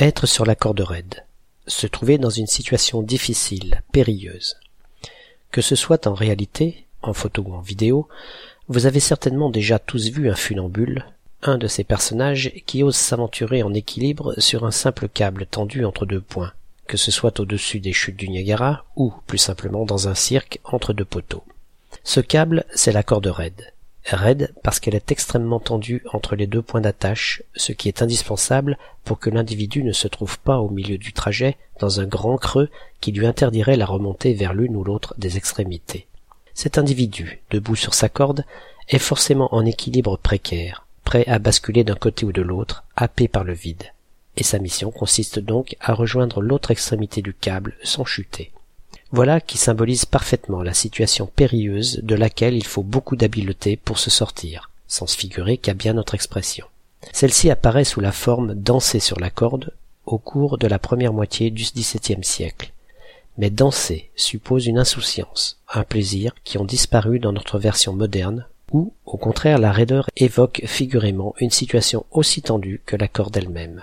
Être sur la corde raide. Se trouver dans une situation difficile, périlleuse. Que ce soit en réalité, en photo ou en vidéo, vous avez certainement déjà tous vu un funambule, un de ces personnages qui ose s'aventurer en équilibre sur un simple câble tendu entre deux points, que ce soit au-dessus des chutes du Niagara ou, plus simplement, dans un cirque entre deux poteaux. Ce câble, c'est la corde raide. Raide parce qu'elle est extrêmement tendue entre les deux points d'attache, ce qui est indispensable pour que l'individu ne se trouve pas au milieu du trajet dans un grand creux qui lui interdirait la remontée vers l'une ou l'autre des extrémités. Cet individu, debout sur sa corde, est forcément en équilibre précaire, prêt à basculer d'un côté ou de l'autre, happé par le vide. Et sa mission consiste donc à rejoindre l'autre extrémité du câble sans chuter. Voilà qui symbolise parfaitement la situation périlleuse de laquelle il faut beaucoup d'habileté pour se sortir, sans se figurer qu'à bien notre expression. Celle-ci apparaît sous la forme danser sur la corde au cours de la première moitié du XVIIe siècle. Mais danser suppose une insouciance, un plaisir qui ont disparu dans notre version moderne où, au contraire, la raideur évoque figurément une situation aussi tendue que la corde elle-même.